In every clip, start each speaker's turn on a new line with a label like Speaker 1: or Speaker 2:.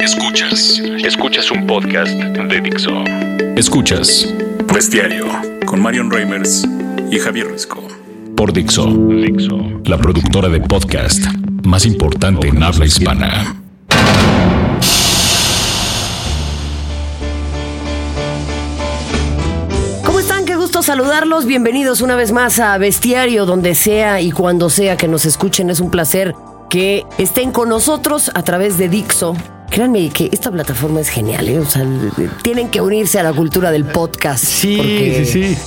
Speaker 1: Escuchas. Escuchas un podcast de Dixo. Escuchas Bestiario con Marion Reimers y Javier Risco. Por Dixo. Dixo. La productora de podcast más importante en habla hispana.
Speaker 2: ¿Cómo están? Qué gusto saludarlos. Bienvenidos una vez más a Bestiario, donde sea y cuando sea que nos escuchen. Es un placer que estén con nosotros a través de Dixo. Créanme que esta plataforma es genial, ¿eh? O sea, tienen que unirse a la cultura del podcast.
Speaker 3: Sí,
Speaker 2: porque-
Speaker 3: sí, sí.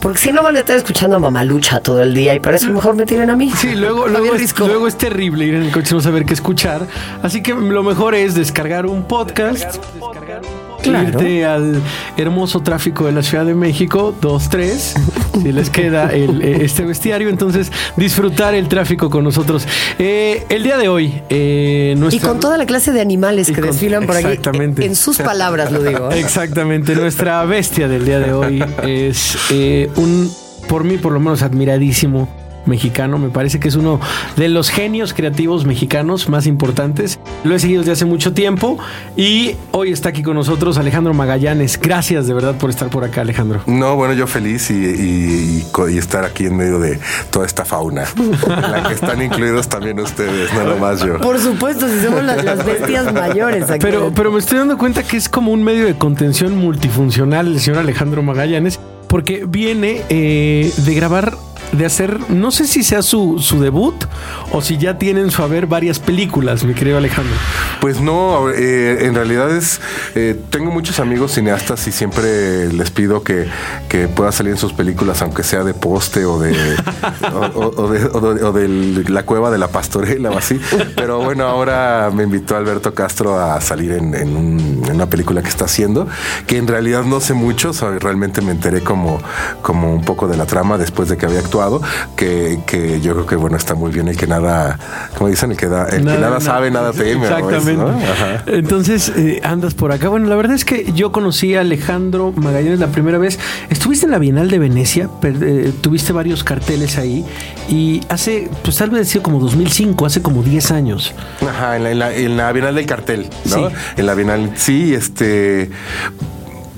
Speaker 2: Porque si no van a estar escuchando a Mamalucha todo el día y para eso mejor me tienen a mí.
Speaker 3: Sí, luego, es, luego es terrible ir en el coche y no saber qué escuchar. Así que lo mejor es descargar un podcast.
Speaker 2: Claro.
Speaker 3: Irte al hermoso tráfico de la Ciudad de México, 2-3, si les queda el, eh, este bestiario. Entonces, disfrutar el tráfico con nosotros. Eh, el día de hoy, eh,
Speaker 2: Y con toda la clase de animales que
Speaker 3: con-
Speaker 2: desfilan por aquí.
Speaker 3: exactamente.
Speaker 2: En sus palabras lo digo. ¿eh?
Speaker 3: Exactamente, nuestra bestia del día de hoy es eh, un, por mí por lo menos, admiradísimo mexicano. Me parece que es uno de los genios creativos mexicanos más importantes. Lo he seguido desde hace mucho tiempo y hoy está aquí con nosotros Alejandro Magallanes. Gracias de verdad por estar por acá, Alejandro.
Speaker 4: No, bueno, yo feliz y, y- y co- y estar aquí en medio de toda esta fauna, en la que están incluidos también ustedes, no nomás yo.
Speaker 2: Por supuesto, si somos las, las bestias mayores aquí.
Speaker 3: Pero, pero me estoy dando cuenta que es como un medio de contención multifuncional el señor Alejandro Magallanes, porque viene eh, de grabar, de hacer, no sé si sea su, su debut o si ya tiene en su haber varias películas, mi querido Alejandro.
Speaker 4: Pues no, eh, en realidad es, eh, tengo muchos amigos cineastas y siempre les pido que, que pueda salir en sus películas, aunque sea de poste o de, o, o- o de, o de- la cueva de la pastorela o así. Pero bueno, ahora me invitó Alberto Castro a salir en, en un- en una película que está haciendo, que en realidad no sé mucho, realmente me enteré como, como un poco de la trama después de que había actuado, que, que yo creo que bueno, está muy bien el que nada, como dicen, el que, da, el que nada, sabe, nada teme. ¿no?
Speaker 3: Exactamente. Entonces, eh, andas por acá. Bueno, la verdad es que yo conocí a Alejandro Magallanes la primera vez. Estuviste en la Bienal de Venecia, per- eh, tuviste varios carteles ahí y hace, pues tal vez sido como 2005, hace como 10 años.
Speaker 4: Ajá, en la, en la- en la Bienal del Cartel, ¿no?
Speaker 3: Sí.
Speaker 4: En la Bienal, sí, este...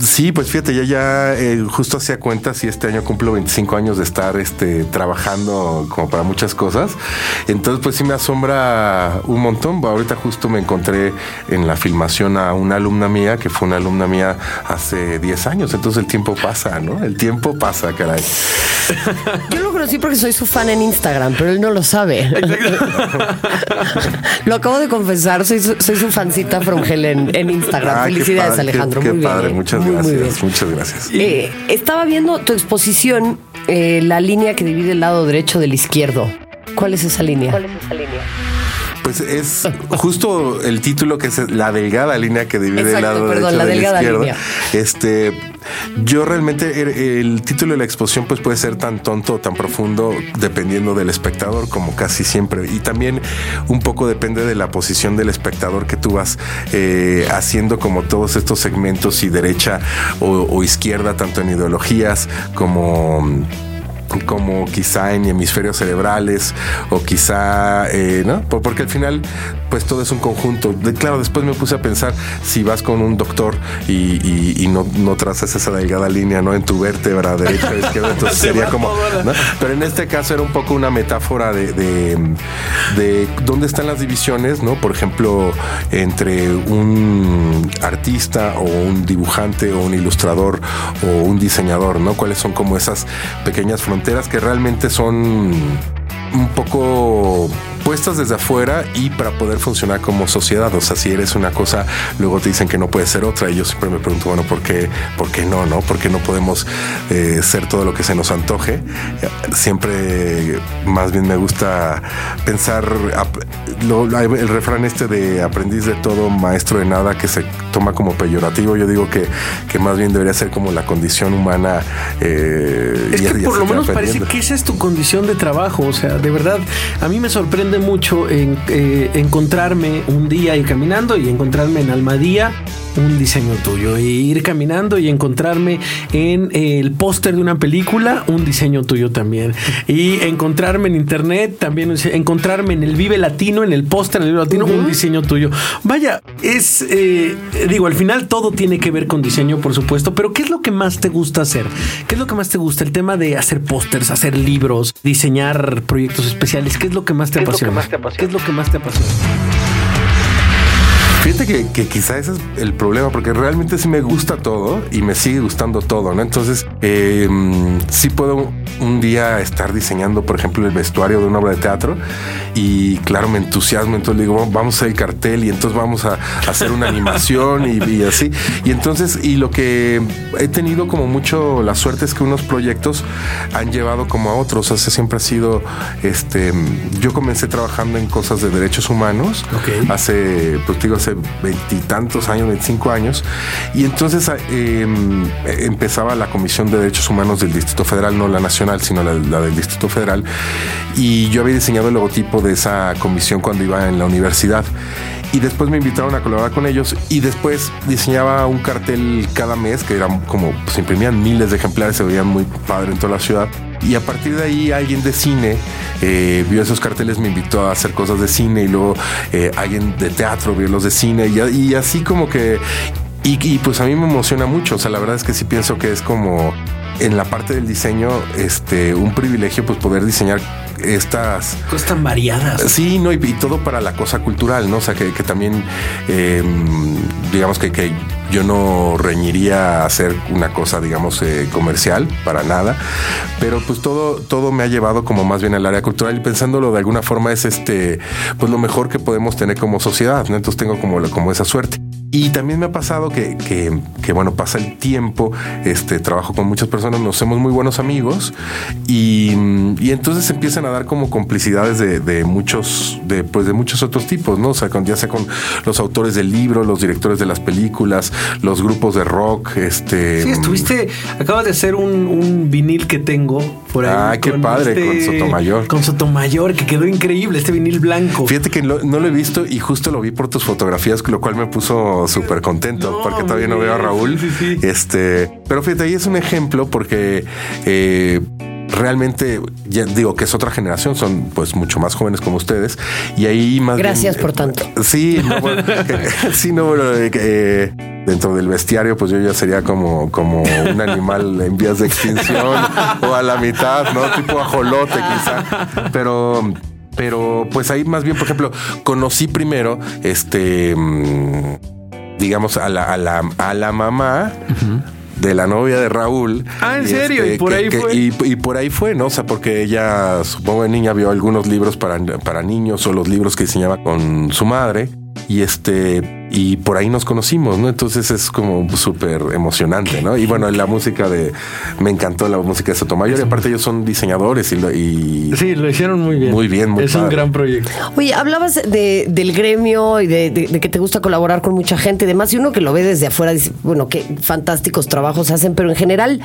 Speaker 4: Sí, pues fíjate, ya ya eh, justo hacía cuentas y este año cumplo 25 años de estar este, trabajando como para muchas cosas. Entonces, pues sí me asombra un montón. Ahorita justo me encontré en la filmación a una alumna mía, que fue una alumna mía hace 10 años. Entonces el tiempo pasa, ¿no? El tiempo pasa, caray.
Speaker 2: Yo lo conocí porque soy su fan en Instagram, pero él no lo sabe. lo acabo de confesar, soy su, soy su fancita Frongel en, en Instagram.
Speaker 4: Ah, qué
Speaker 2: Felicidades,
Speaker 4: padre,
Speaker 2: Alejandro.
Speaker 4: Qué,
Speaker 2: muy
Speaker 4: qué
Speaker 2: bien.
Speaker 4: padre,
Speaker 2: ¿eh?
Speaker 4: muchas
Speaker 2: Muy, bien.
Speaker 4: Muchas gracias.
Speaker 2: Eh, estaba viendo tu exposición, eh, la línea que divide el lado derecho del izquierdo. ¿Cuál es esa línea? ¿Cuál es esa línea?
Speaker 4: Pues es justo el título que es la delgada línea que divide el lado
Speaker 2: perdón,
Speaker 4: derecho
Speaker 2: la
Speaker 4: del
Speaker 2: delgada
Speaker 4: izquierdo.
Speaker 2: línea.
Speaker 4: Este, yo realmente el, el título de la exposición pues puede ser tan tonto o tan profundo dependiendo del espectador como casi siempre y también un poco depende de la posición del espectador que tú vas eh, haciendo como todos estos segmentos y derecha o, o izquierda tanto en ideologías como como quizá en hemisferios cerebrales o quizá, eh, ¿no? Por- Porque al final, pues todo es un conjunto. De- claro, después me puse a pensar si vas con un doctor y, y- y no, no trazas esa delgada línea, ¿no? En tu vértebra derecha o izquierda, entonces sería como, ¿no? Pero en este caso era un poco una metáfora de, de, de dónde están las divisiones, ¿no? Por ejemplo, entre un artista o un dibujante o un ilustrador o un diseñador, ¿no? ¿Cuáles son como esas pequeñas fronteras que realmente son un poco puestas desde afuera y para poder funcionar como sociedad. O sea, si eres una cosa, luego te dicen que no puede ser otra. Y yo siempre me pregunto, bueno, ¿por qué, por qué no? ¿No? ¿Por qué no podemos eh, ser todo lo que se nos antoje? Siempre más bien me gusta pensar lo- el refrán este de aprendiz de todo, maestro de nada, que se toma como peyorativo. Yo digo que, que más bien debería ser como la condición humana. eh,
Speaker 3: Es
Speaker 4: y-
Speaker 3: que por lo menos parece que esa es tu condición de trabajo. O sea, de verdad, a mí me sorprende mucho en, eh, encontrarme un día y caminando y encontrarme en Almadía un diseño tuyo. E ir caminando y encontrarme en el póster de una película, un diseño tuyo también. Y encontrarme en internet, también encontrarme en el Vive Latino, en el póster del Vive Latino, un diseño tuyo. Vaya, es, eh, digo, al final todo tiene que ver con diseño, por supuesto, pero ¿qué es lo que más te gusta hacer? ¿Qué es lo que más te gusta? El tema de hacer pósters, hacer libros, diseñar proyectos especiales. ¿Qué es lo que más te apasiona? ¿Qué es lo que más te apasiona?
Speaker 4: Fíjate que, que, quizá ese es el problema, porque realmente sí me gusta todo y me sigue gustando todo, ¿no? Entonces, eh, sí puedo un día estar diseñando, por ejemplo, el vestuario de una obra de teatro y claro, me entusiasmo, entonces digo, vamos a hacer el cartel y entonces vamos a, hacer una animación y, así. Y entonces, y lo que he tenido como mucho la suerte es que unos proyectos han llevado como a otros, o sea, siempre ha sido, este, yo comencé trabajando en cosas de derechos humanos hace, pues digo, hace veintitantos años, 25 años, y entonces em, empezaba la Comisión de Derechos Humanos del Distrito Federal, no la Nacional sino la, del Distrito Federal. Y yo había diseñado el logotipo de esa comisión cuando iba en la universidad y después me invitaron a colaborar con ellos y después diseñaba un cartel cada mes que era como se imprimían miles de ejemplares se veían muy padre en toda la ciudad. Y a partir de ahí alguien de cine eh, vio esos carteles me invitó a hacer cosas de cine y luego eh, alguien de teatro vio los de cine y, así como que y, pues a mí me emociona mucho. O sea la verdad es que sí pienso que es como en la parte del diseño, este, un privilegio pues poder diseñar estas
Speaker 3: cosas tan variadas.
Speaker 4: Sí, no, y, todo para la cosa cultural, ¿no? O sea, que, también, em, digamos que, que, yo no reñiría a hacer una cosa, digamos, eh, comercial, para nada, pero pues todo, todo me ha llevado como más bien al área cultural y pensándolo de alguna forma es este, pues lo mejor que podemos tener como sociedad, ¿no? Entonces tengo como, como esa suerte. Y también me ha pasado que, que, bueno, pasa el tiempo, este, trabajo con muchas personas, nos hacemos muy buenos amigos y, y entonces empiezan a dar como complicidades de, de, muchos, de, pues de muchos otros tipos, ¿no? O sea, con, ya sea con los autores del libro, los directores de las películas, los grupos de rock, este...
Speaker 3: Sí, estuviste, acabas de hacer un, un vinil que tengo por ahí.
Speaker 4: Ah, qué padre, con este Sotomayor.
Speaker 3: Con Sotomayor, que quedó increíble, este vinil blanco.
Speaker 4: Fíjate que no lo he visto y justo lo vi por tus fotografías, lo cual me puso súper contento porque todavía no veo a Raúl. Este, pero fíjate, ahí es un ejemplo porque eh, realmente ya digo que es otra generación, son pues mucho más jóvenes como ustedes y ahí más
Speaker 2: gracias por tanto.
Speaker 4: Sí, no, bueno, sí, no, bueno, eh, dentro del bestiario, pues yo ya sería como, como un animal en vías de extinción o a la mitad, ¿no? Tipo ajolote quizá. Pero pero pues ahí más bien, por ejemplo, conocí primero este mm, digamos, a la, a la, a la mamá. de la novia de Raúl.
Speaker 3: Ah, ¿en serio?
Speaker 4: Este,
Speaker 3: y por ahí fue.
Speaker 4: Y, por ahí fue, ¿no? O sea, porque ella, supongo de niña, vio algunos libros para, para niños o los libros que diseñaba con su madre. Y este, y por ahí nos conocimos, ¿no? Entonces es como súper emocionante, ¿no? Y bueno, la música de, me encantó la música de Sotomayor y aparte ellos son diseñadores y,
Speaker 3: sí, lo hicieron muy bien.
Speaker 4: Muy bien, muy
Speaker 3: Es un gran proyecto.
Speaker 2: Oye, hablabas de, del gremio y de, de, que te gusta colaborar con mucha gente y demás, y uno que lo ve desde afuera dice, bueno, qué fantásticos trabajos hacen, pero en general,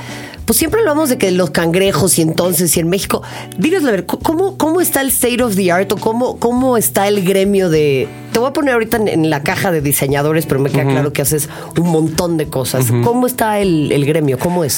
Speaker 2: pues siempre hablamos de que los cangrejos y entonces y en México, dinos a ver, ¿cómo, cómo está el state of the art o cómo, cómo está el gremio de, te voy a poner ahorita en, la caja de diseñadores, pero me queda claro que haces un montón de cosas. ¿Cómo está el, gremio? ¿Cómo es?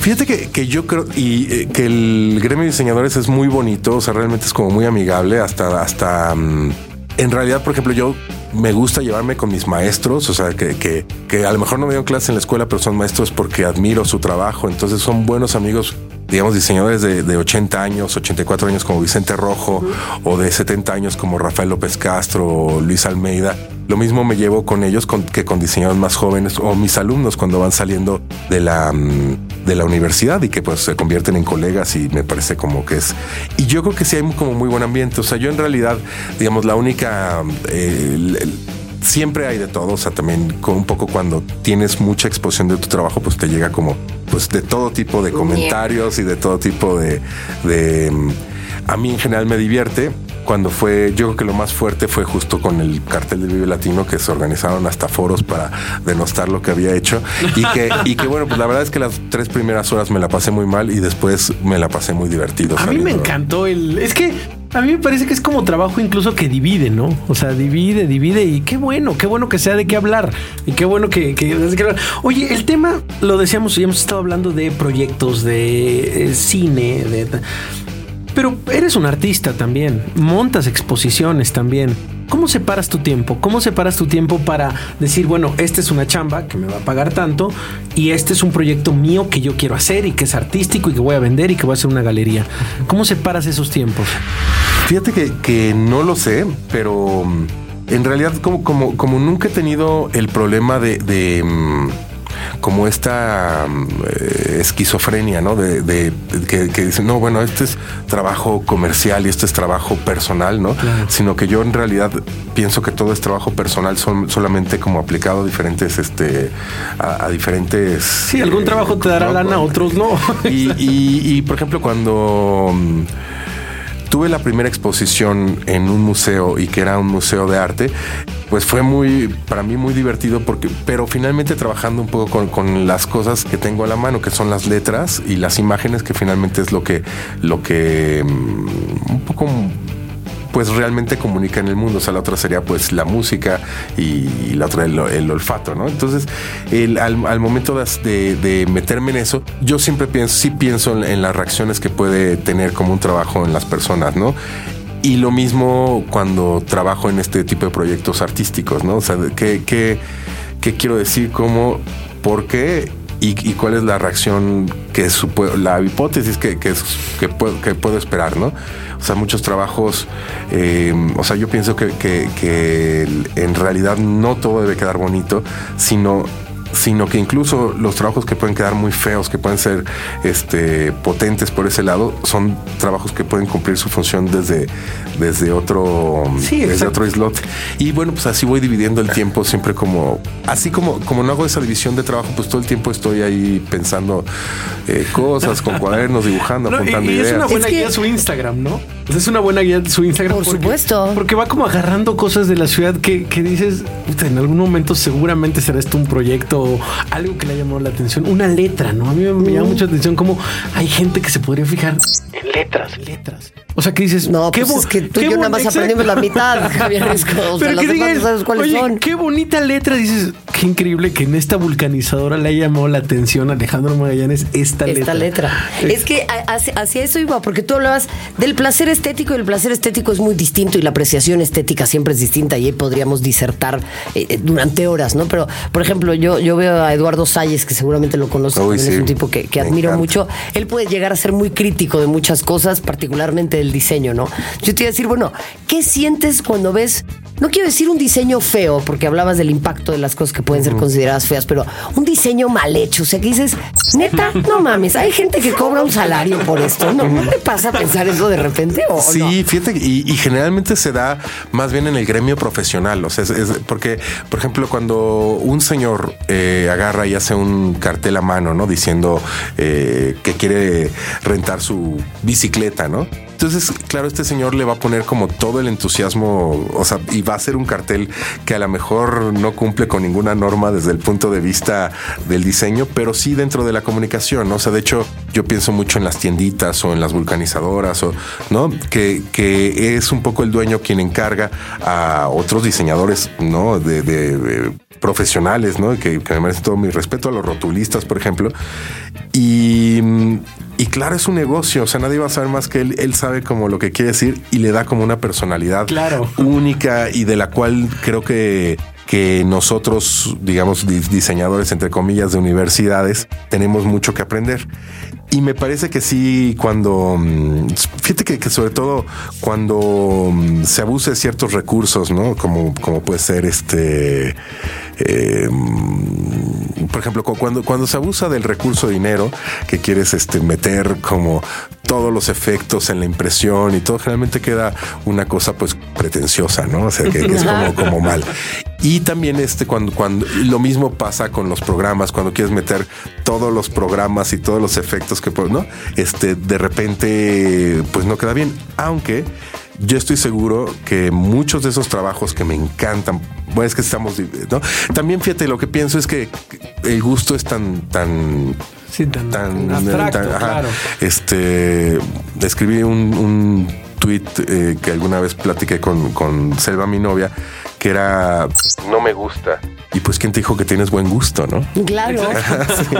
Speaker 4: Fíjate que, yo creo y eh, que el gremio de diseñadores es muy bonito, o sea, realmente es como muy amigable, hasta, hasta mm, en realidad, por ejemplo, yo me gusta llevarme con mis maestros, o sea, que, que, que a lo mejor no me dieron clase en la escuela, pero son maestros porque admiro su trabajo, entonces son buenos amigos digamos, diseñadores de, de, 80 años, 84 años como Vicente Rojo, o de 70 años como Rafael López Castro o Luis Almeida. Lo mismo me llevo con ellos que con diseñadores más jóvenes o mis alumnos cuando van saliendo de la, mm, de la universidad y que pues se convierten en colegas y me parece como que es... Y yo creo que sí hay como muy buen ambiente. O sea, yo en realidad, digamos, la única... Eh, siempre hay de todo, o sea, también con un poco cuando tienes mucha exposición de tu trabajo, pues te llega como pues de todo tipo de comentarios y de todo tipo de, de mm, a mí en general me divierte. Cuando fue, yo creo que lo más fuerte fue justo con el cartel de Vive Latino, que se organizaron hasta foros para denostar lo que había hecho. Y que, y que bueno, pues la verdad es que las tres primeras horas me la pasé muy mal y después me la pasé muy divertido.
Speaker 3: A mí me encantó el. Es que A mí me parece que es como trabajo incluso que divide, ¿no? O sea, divide, divide y qué bueno, qué bueno que sea de qué hablar y qué bueno que. Oye, el tema, lo decíamos, hemos estado hablando de proyectos, de eh, cine, de... Pero eres un artista también, montas exposiciones también. ¿Cómo separas tu tiempo? ¿Cómo separas tu tiempo para decir, bueno, esta es una chamba que me va a pagar tanto y este es un proyecto mío que yo quiero hacer y que es artístico y que voy a vender y que voy a hacer una galería? ¿Cómo separas esos tiempos?
Speaker 4: Fíjate que, no lo sé, pero mm, en realidad como, como, como nunca he tenido el problema de mm, como esta mm, eh, esquizofrenia, ¿no? De, que, dicen, no, bueno, este es trabajo comercial y este es trabajo personal, ¿no? Sino que yo en realidad pienso que todo es trabajo personal son, solamente como aplicado a diferentes, este, a, diferentes.
Speaker 3: Sí, algún eh, trabajo te dará lana, otros no.
Speaker 4: y, y, por ejemplo, cuando mm, tuve la primera exposición en un museo y que era un museo de arte, pues fue muy, para mí muy divertido porque, pero finalmente trabajando un poco con, las cosas que tengo a la mano, que son las letras y las imágenes, que finalmente es lo que, lo que mm, un poco pues realmente comunica en el mundo. O sea, la otra sería pues la música y, la otra el, olfato, ¿no? Entonces, al, momento de, meterme en eso, yo siempre pienso, sí pienso en, las reacciones que puede tener como un trabajo en las personas, ¿no? Y lo mismo cuando trabajo en este tipo de proyectos artísticos, ¿no? O sea, ¿qué, qué, qué quiero decir? ¿Cómo? ¿Por qué? Y, cuál es la reacción que la hipótesis que, que, puedo, que, puedo, esperar, ¿no? O sea, muchos trabajos, eh, o sea, yo pienso que en realidad no todo debe quedar bonito, sino sino que incluso los trabajos que pueden quedar muy feos, que pueden ser este, potentes por ese lado, son trabajos que pueden cumplir su función desde, desde otro desde otro islote. Y bueno, pues así voy dividiendo el tiempo siempre como, así como, como no hago esa división de trabajo, pues todo el tiempo estoy ahí pensando eh, cosas con cuadernos, dibujando, apuntando
Speaker 3: y,
Speaker 4: ideas.
Speaker 3: Es una buena guía su Instagram, ¿no? Es una buena guía su Instagram.
Speaker 2: Por supuesto.
Speaker 3: Porque va como agarrando cosas de la ciudad que, que dices, en algún momento seguramente será esto un proyecto algo que le ha llamado la atención, una letra, ¿no? A mí me, llama mucha atención cómo hay gente que se podría fijar en letras, letras. O sea, que dices,
Speaker 2: no, qué pues es que tú y yo nada más aprendimos la mitad, Javier Risco. O sea, Pero que digas, sabes cuáles
Speaker 3: oye, qué bonita letra. Dices, qué increíble que en esta vulcanizadora le haya llamado la atención a Alejandro Magallanes esta, letra.
Speaker 2: Esta letra. Es que hacia, eso iba, porque tú hablabas del placer estético y el placer estético es muy distinto y la apreciación estética siempre es distinta y ahí podríamos disertar eh, eh, durante horas, ¿no? Pero, por ejemplo, yo, yo veo a Eduardo Salles, que seguramente lo conoces, es un tipo que, admiro mucho. Él puede llegar a ser muy crítico de muchas cosas, particularmente del diseño, ¿no? Yo te iba a decir, bueno, ¿qué sientes cuando ves, no quiero decir un diseño feo, porque hablabas del impacto de las cosas que pueden ser consideradas feas, pero un diseño mal hecho? O sea, que dices, neta, no mames, hay gente que cobra un salario por esto. ¿No, ¿no te pasa a pensar eso de repente? ¿o
Speaker 4: sí, fíjate, y, generalmente se da más bien en el gremio profesional. O sea, es, porque, por ejemplo, cuando un señor eh, agarra y hace un cartel a mano, ¿no? Diciendo eh, que quiere rentar su bicicleta, ¿no? Entonces, claro, este señor le va a poner como todo el entusiasmo, o sea, y va a hacer un cartel que a lo mejor no cumple con ninguna norma desde el punto de vista del diseño, pero sí dentro de la comunicación. O sea, de hecho, yo pienso mucho en las tienditas o en las vulcanizadoras, o, ¿no? Que, que es un poco el dueño quien encarga a otros diseñadores, ¿no? De, profesionales, ¿no? Que, me merece todo mi respeto a los rotulistas, por ejemplo. Y y claro, es un negocio, o sea, nadie va a saber más que él. Él sabe como lo que quiere decir y le da como una personalidad única y de la cual creo que que nosotros, digamos, diseñadores, entre comillas, de universidades, tenemos mucho que aprender. Y me parece que sí, cuando, mm, fíjate que, sobre todo cuando mm, se abuse de ciertos recursos, ¿no? Como, como puede ser este, eh, mm, por ejemplo, cuando, cuando se abusa del recurso dinero, que quieres este, meter como todos los efectos en la impresión y todo, generalmente queda una cosa pues pretenciosa, ¿no? O sea, que, es como, como mal. Y también este, cuando, cuando lo mismo pasa con los programas, cuando quieres meter todos los programas y todos los efectos que ¿no? Este, de repente, pues no queda bien. Aunque yo estoy seguro que muchos de esos trabajos que me encantan, bueno, es que estamos, ¿no? También fíjate, lo que pienso es que el gusto es tan, tan
Speaker 3: tan, abstracto, claro.
Speaker 4: Este, escribí un tweet eh, que alguna vez platiqué con, con Selva, mi novia, que era no me gusta. Y pues, ¿quién te dijo que tienes buen gusto, no?
Speaker 2: Claro.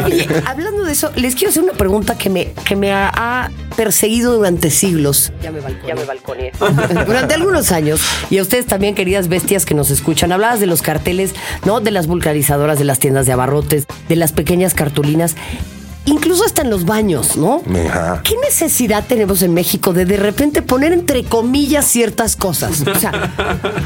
Speaker 2: Oye, hablando de eso, les quiero hacer una pregunta que me, que me ha, perseguido durante siglos. Ya me balconé. durante algunos años. Y a ustedes también, queridas bestias que nos escuchan, hablabas de los carteles, ¿no? De las vulcanizadoras, de las tiendas de abarrotes, de las pequeñas cartulinas incluso hasta en los baños, ¿no? ¿Qué necesidad tenemos en México de de repente poner entre comillas ciertas cosas? O sea,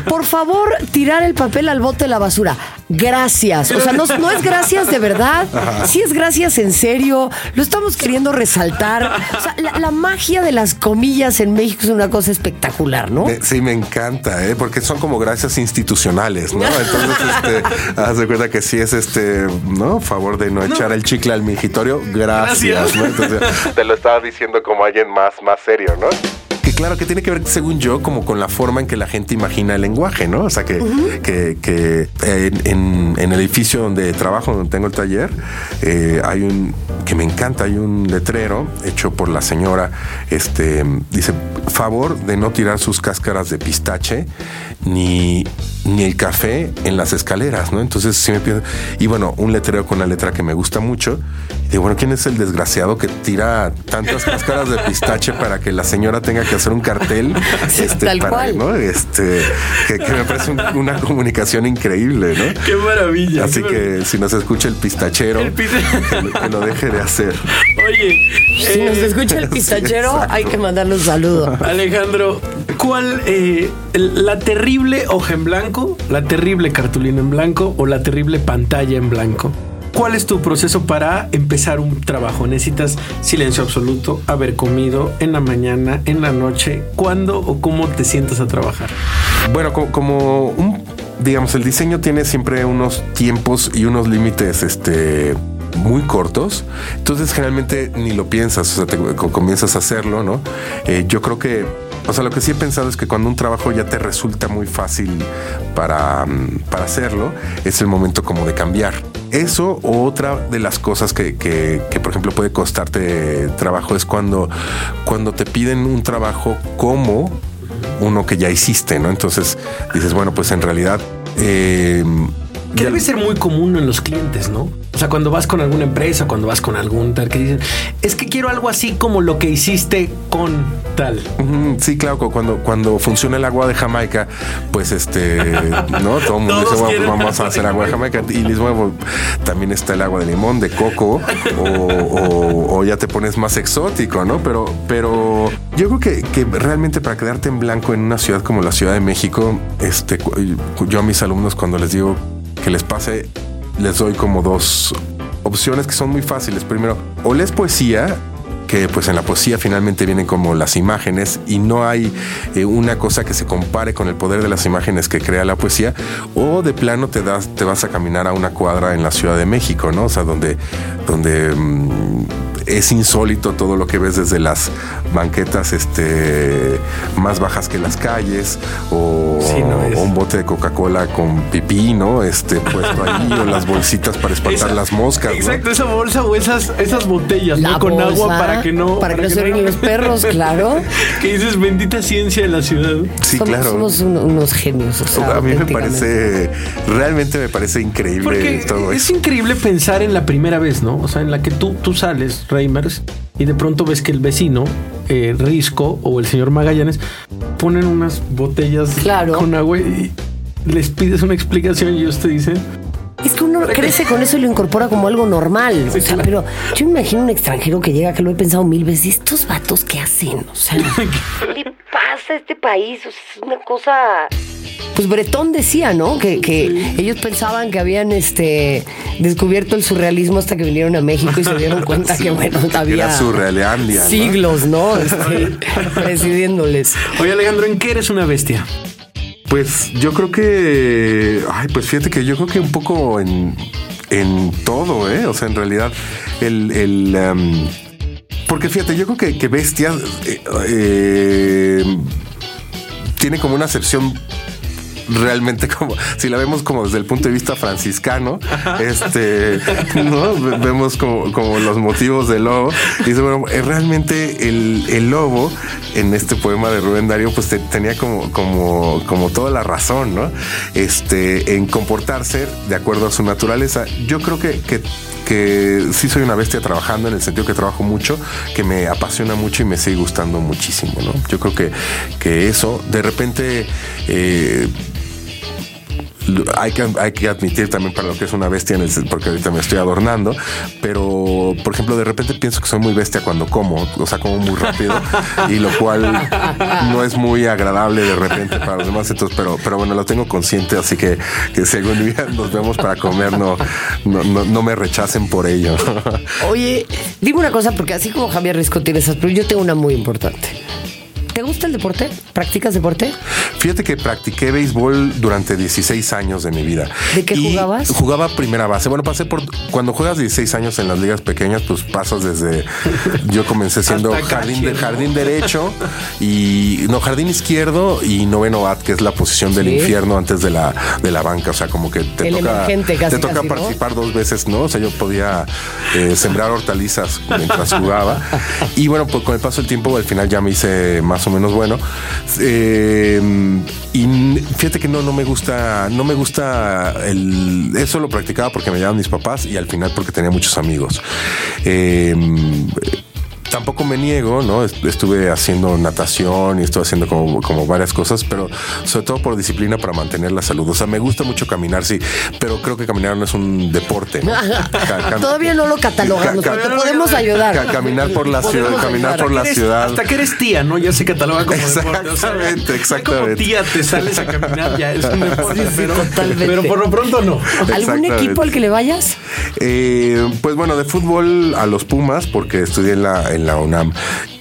Speaker 2: por favor, tirar el papel al bote de la basura. Gracias. O sea, no, es gracias de verdad. Sí es gracias en serio. Lo estamos queriendo resaltar. O sea, la, magia de las comillas en México es una cosa espectacular, ¿no?
Speaker 4: Sí, me encanta, ¿eh? porque son como gracias institucionales, ¿no? Entonces, este, haz de cuenta que sí es este, ¿no? Favor de no, echar el chicle al mingitorio gracias. te lo estaba diciendo como alguien más, más serio, ¿no? Claro, que tiene que ver, según yo, como con la forma en que la gente imagina el lenguaje, ¿no? O sea, que, que, en, el edificio donde trabajo, donde tengo el taller, eh, hay un, que me encanta, hay un letrero hecho por la señora, este, dice, favor de no tirar sus cáscaras de pistache ni, ni el café en las escaleras, ¿no? Entonces sí me pienso, y bueno, un letrero con una letra que me gusta mucho, y digo, bueno, ¿quién es el desgraciado que tira tantas cáscaras de pistache para que la señora tenga que hacer un cartel?
Speaker 2: este, tal cual.
Speaker 4: ¿no? Este, que, me parece una comunicación increíble, ¿no?
Speaker 3: Qué maravilla.
Speaker 4: Así que si nos escucha el pistachero, que, lo deje de hacer.
Speaker 2: Oye, si nos eh, escucha el pistachero, hay que mandarle un saludo.
Speaker 3: Alejandro, ¿cuál eh, la terrible hoja en blanco, la terrible cartulina en blanco o la terrible pantalla en blanco? ¿Cuál es tu proceso para empezar un trabajo? ¿Necesitas silencio absoluto, haber comido en la mañana, en la noche? ¿Cuándo o cómo te sientas a trabajar?
Speaker 4: Bueno, como, digamos, el diseño tiene siempre unos tiempos y unos límites, este muy cortos, entonces generalmente ni lo piensas, o sea, comienzas a hacerlo, ¿no? Eh, yo creo que o sea, lo que sí he pensado es que cuando un trabajo ya te resulta muy fácil para, mm, para hacerlo, es el momento como de cambiar. Eso otra de las cosas que, que, por ejemplo, puede costarte trabajo es cuando, cuando te piden un trabajo como uno que ya hiciste, ¿no? Entonces dices, bueno, pues en realidad...
Speaker 3: Eh, que debe ser muy común en los clientes, ¿no? O sea, cuando vas con alguna empresa, cuando vas con algún tal que dicen, es que quiero algo así como lo que hiciste con tal.
Speaker 4: Sí, claro, cuando, cuando funciona el agua de Jamaica, pues este, ¿no? Todo el mundo dice, bueno, pues vamos a hacer agua de Jamaica. Y les bueno, también está el agua de limón, de coco, o, ya te pones más exótico, ¿no? Pero, pero yo creo que, que realmente para quedarte en blanco en una ciudad como la Ciudad de México, este, yo a mis alumnos cuando les digo que les pase les doy como dos opciones que son muy fáciles. Primero, o lees poesía que pues en la poesía finalmente vienen como las imágenes y no hay eh, una cosa que se compare con el poder de las imágenes que crea la poesía o de plano te das te vas a caminar a una cuadra en la Ciudad de México, ¿no? O sea, donde donde mm, es insólito todo lo que ves desde las banquetas este, más bajas que las calles o, un bote de Coca-Cola con pipí, ¿no? Este, puesto ahí o las bolsitas para espantar las moscas.
Speaker 3: Exacto, esa bolsa o esas, esas botellas, ¿no? Con agua para que no...
Speaker 2: Para, que, no se no... los perros, claro.
Speaker 3: que dices, bendita ciencia de la ciudad.
Speaker 4: Sí, claro.
Speaker 2: Somos unos genios.
Speaker 4: a mí me parece, realmente me parece increíble todo
Speaker 3: es, Es increíble pensar en la primera vez, ¿no? O sea, en la que tú, tú sales, y de pronto ves que el vecino, eh, Risco o el señor Magallanes, ponen unas botellas con agua y les pides una explicación y ellos te dicen,
Speaker 2: es que uno crece con eso y lo incorpora como algo normal. o sea, pero yo me imagino un extranjero que llega, que lo he pensado mil veces, estos vatos qué hacen? O sea, ¿qué le pasa a este país? es una cosa pues Bretón decía, ¿no? Que, ellos pensaban que habían este descubierto el surrealismo hasta que vinieron a México y se dieron cuenta que, bueno, había siglos, ¿no? Este, presidiéndoles.
Speaker 3: Oye, Alejandro, ¿en qué eres una bestia?
Speaker 4: Pues yo creo que, ay, pues fíjate que yo creo que un poco en, todo, ¿eh? O sea, en realidad, el, em, porque fíjate, yo creo que, que bestia eh, eh, tiene como una acepción realmente como, si la vemos como desde el punto de vista franciscano, este, ¿no? Vemos como, como los motivos del lobo. Y dice, bueno, eh, realmente el, el, lobo en este poema de Rubén Darío, pues tenía como, como, como toda la razón, ¿no? Este, en comportarse de acuerdo a su naturaleza. Yo creo que, que que sí soy una bestia trabajando en el sentido que trabajo mucho, que me apasiona mucho y me sigue gustando muchísimo, ¿no? Yo creo que, que eso, de repente, eh, hay que, hay que admitir también para lo que es una bestia, en el, porque ahorita me estoy adornando, pero por ejemplo, de repente pienso que soy muy bestia cuando como, o sea, como muy rápido, y lo cual no es muy agradable de repente para los demás. Entonces, pero, pero bueno, lo tengo consciente, así que, que si día nos vemos para comer, no, no, no, me rechacen por ello.
Speaker 2: Oye, dime una cosa, porque así como Javier Risco tiene esas, pero yo tengo una muy importante. ¿Te gusta el deporte? ¿Practicas deporte?
Speaker 4: Fíjate que practiqué béisbol durante 16 años de mi vida.
Speaker 2: ¿De qué jugabas?
Speaker 4: Jugaba primera base. Bueno, pasé por. Cuando juegas 16 años en las ligas pequeñas, pues pasas desde. Yo comencé siendo jardín, de, jardín derecho y. No, jardín izquierdo y noveno bat, que es la posición del infierno antes de la, de la banca. O sea, como que te toca. te toca participar dos veces, ¿no? O sea, yo podía eh, sembrar hortalizas mientras jugaba. Y bueno, pues con el paso del tiempo, al final ya me hice más menos bueno. Eh, y fíjate que no, no me gusta, no me gusta el. Eso lo practicaba porque me llamaban mis papás y al final porque tenía muchos amigos. Eh, tampoco me niego, ¿no? Estuve haciendo natación y estuve haciendo como, como varias cosas, pero sobre todo por disciplina para mantener la salud. O sea, me gusta mucho caminar, sí, pero creo que caminar no es un deporte.
Speaker 2: Todavía no lo catalogamos, pero te podemos ayudar.
Speaker 4: caminar por la ciudad, caminar por la ciudad.
Speaker 3: Hasta que eres tía, ¿no? Ya se cataloga como
Speaker 4: exactamente, deporte. exactamente.
Speaker 3: Como tía te sales a caminar, ya es un deporte. pero, pero, por lo pronto no.
Speaker 2: ¿Algún equipo al que le vayas?
Speaker 4: Eh, pues bueno, de fútbol a los Pumas, porque estudié en la en la UNAM.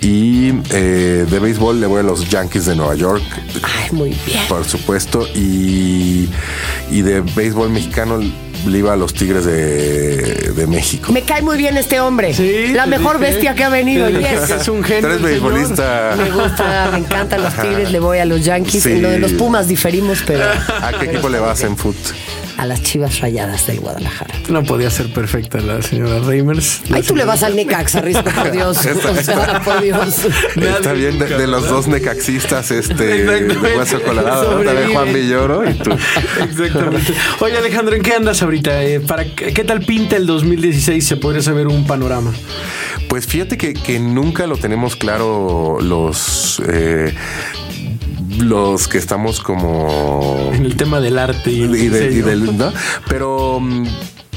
Speaker 4: Y eh, de béisbol le voy a los Yankees de Nueva York.
Speaker 2: Ay, muy bien.
Speaker 4: Por supuesto. Y, y de béisbol mexicano le iba a los Tigres de, de, México.
Speaker 2: Me cae muy bien este hombre. Sí, la mejor bestia que ha venido.
Speaker 3: Es un genio.
Speaker 4: Eres beisbolista.
Speaker 2: Me gusta, me encantan los Tigres. Le voy a los Yankees. En lo de los Pumas diferimos, pero.
Speaker 4: ¿A qué equipo le vas en foot?
Speaker 2: A las chivas rayadas del Guadalajara.
Speaker 3: No podía ser perfecta la señora Reimers.
Speaker 2: Ay, tú le vas al Necaxa, Risco, por Dios. o sea, por Dios.
Speaker 4: Está bien, de, los dos necaxistas, este, de Hueso Colorado, también Juan Villoro y tú.
Speaker 3: Exactamente. Oye, Alejandro, ¿en qué andas ahorita? Eh, ¿para ¿Qué tal pinta el 2016? ¿Se podría saber un panorama?
Speaker 4: Pues fíjate que, que nunca lo tenemos claro los... Eh, los que estamos como
Speaker 3: en el tema del arte y,
Speaker 4: del, ¿no? pero mm,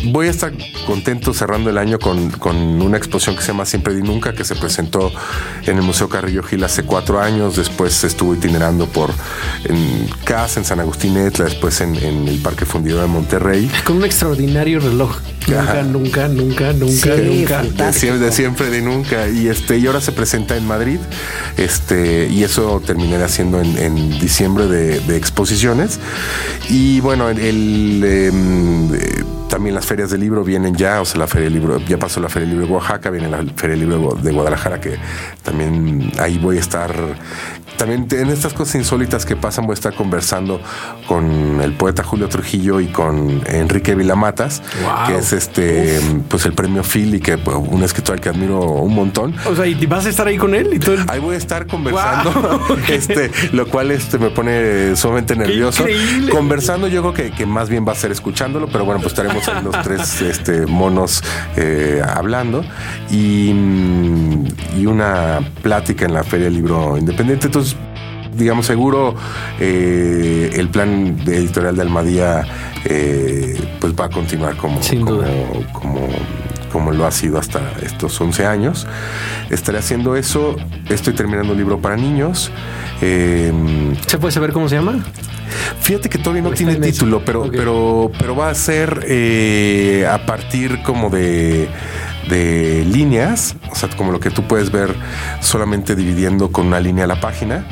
Speaker 4: voy a estar contento cerrando el año con, con, una exposición que se llama Siempre y Nunca, que se presentó en el Museo Carrillo Gil hace cuatro años. Después estuvo itinerando por en casa, en San Agustín Etla, después en, el Parque Fundido de Monterrey.
Speaker 3: Con un extraordinario reloj. Nunca, nunca, nunca, nunca, nunca.
Speaker 4: De siempre, de siempre, de nunca. Y este, y ahora se presenta en Madrid. Este, y eso terminaré haciendo en, diciembre de, exposiciones. Y bueno, el, em, también las ferias del libro vienen ya, o sea, la feria del libro, ya pasó la feria del libro de Oaxaca, viene la feria del libro de Guadalajara, que también ahí voy a estar también en estas cosas insólitas que pasan voy a estar conversando con el poeta Julio Trujillo y con Enrique Vilamatas, que es este pues el premio Phil y que pues, un escritor al que admiro un montón.
Speaker 3: O sea, ¿y vas a estar ahí con él y todo
Speaker 4: Ahí voy a estar conversando, este, lo cual este me pone sumamente nervioso. Conversando yo creo que, que, más bien va a ser escuchándolo, pero bueno, pues estaremos ahí los tres este, monos eh, hablando. Y, y una plática en la Feria del Libro Independiente. Entonces digamos, seguro eh, el plan editorial de Almadía eh, pues va a continuar como, como, como, lo ha sido hasta estos 11 años. Estaré haciendo eso. Estoy terminando un libro para niños.
Speaker 3: Eh, ¿Se puede saber cómo se llama?
Speaker 4: Fíjate que todavía no tiene título, pero, pero, pero va a ser a partir como de de líneas, o sea, como lo que tú puedes ver solamente dividiendo con una línea la página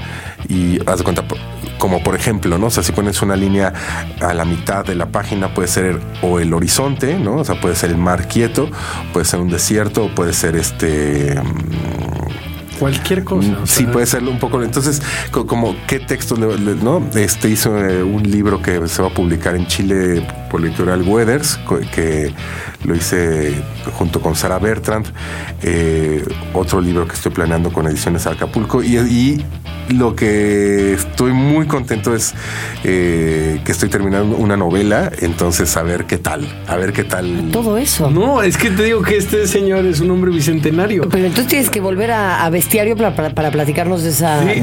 Speaker 4: y haz de cuenta, como por ejemplo, ¿no? O sea, si pones una línea a la mitad de la página puede ser o el horizonte, ¿no? O sea, puede ser el mar quieto, puede ser un desierto, puede ser este... Mm,
Speaker 3: Cualquier cosa.
Speaker 4: Mm, sí, puede ser un poco. Entonces, como qué texto, ¿no? Este hizo eh, un libro que se va a publicar en Chile por editorial Weathers, que lo hice junto con Sara Bertrand. Eh, otro libro que estoy planeando con Ediciones Acapulco. Y, y lo que estoy muy contento es eh, que estoy terminando una novela, entonces a ver qué tal, a ver qué tal.
Speaker 2: Todo eso.
Speaker 3: No, es que te digo que este señor es un hombre bicentenario.
Speaker 2: Pero entonces tienes que volver a, bestiario para, platicarnos de esa.
Speaker 4: Sí.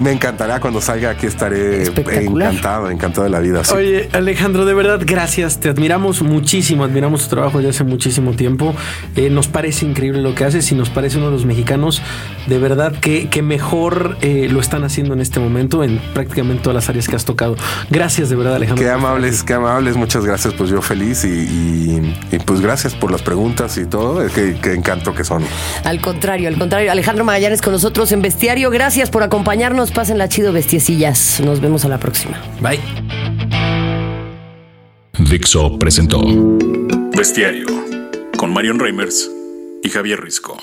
Speaker 4: me, encantará cuando salga, aquí estaré encantado, encantado de la vida.
Speaker 3: Oye, Alejandro, de verdad, gracias. Te admiramos muchísimo, admiramos tu trabajo desde hace muchísimo tiempo. Eh, nos parece increíble lo que haces y nos parece uno de los mexicanos, de verdad, que, que mejor eh, lo están haciendo en este momento en prácticamente todas las áreas que has tocado. Gracias de verdad, Alejandro.
Speaker 4: Qué amables, qué amables. Muchas gracias. Pues yo feliz y, pues gracias por las preguntas y todo. Qué, qué encanto que son.
Speaker 2: Al contrario, al contrario. Alejandro Magallanes con nosotros en Bestiario. Gracias por acompañarnos. Pasen la chido, bestiecillas. Nos vemos a la próxima.
Speaker 3: Bye.
Speaker 1: Dixo presentó Bestiario con Marion Reimers y Javier Risco.